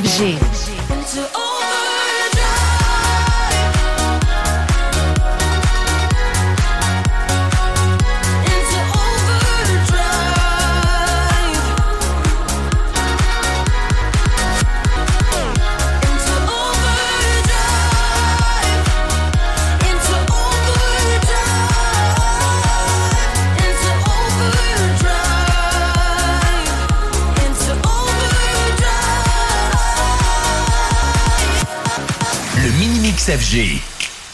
FG. Mini-Mix FG.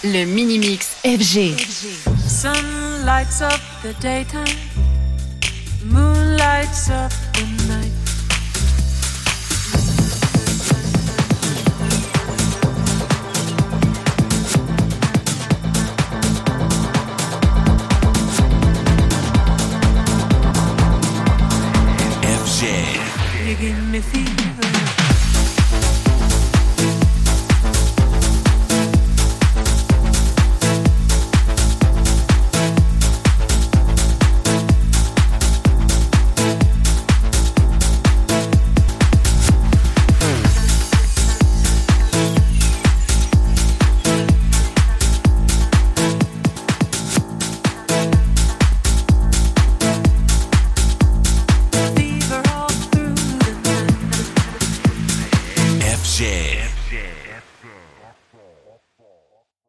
Le Mini-Mix FG. Sun lights up the daytime, moon lights up the night. FG. You give me fever. Fever the night. FG.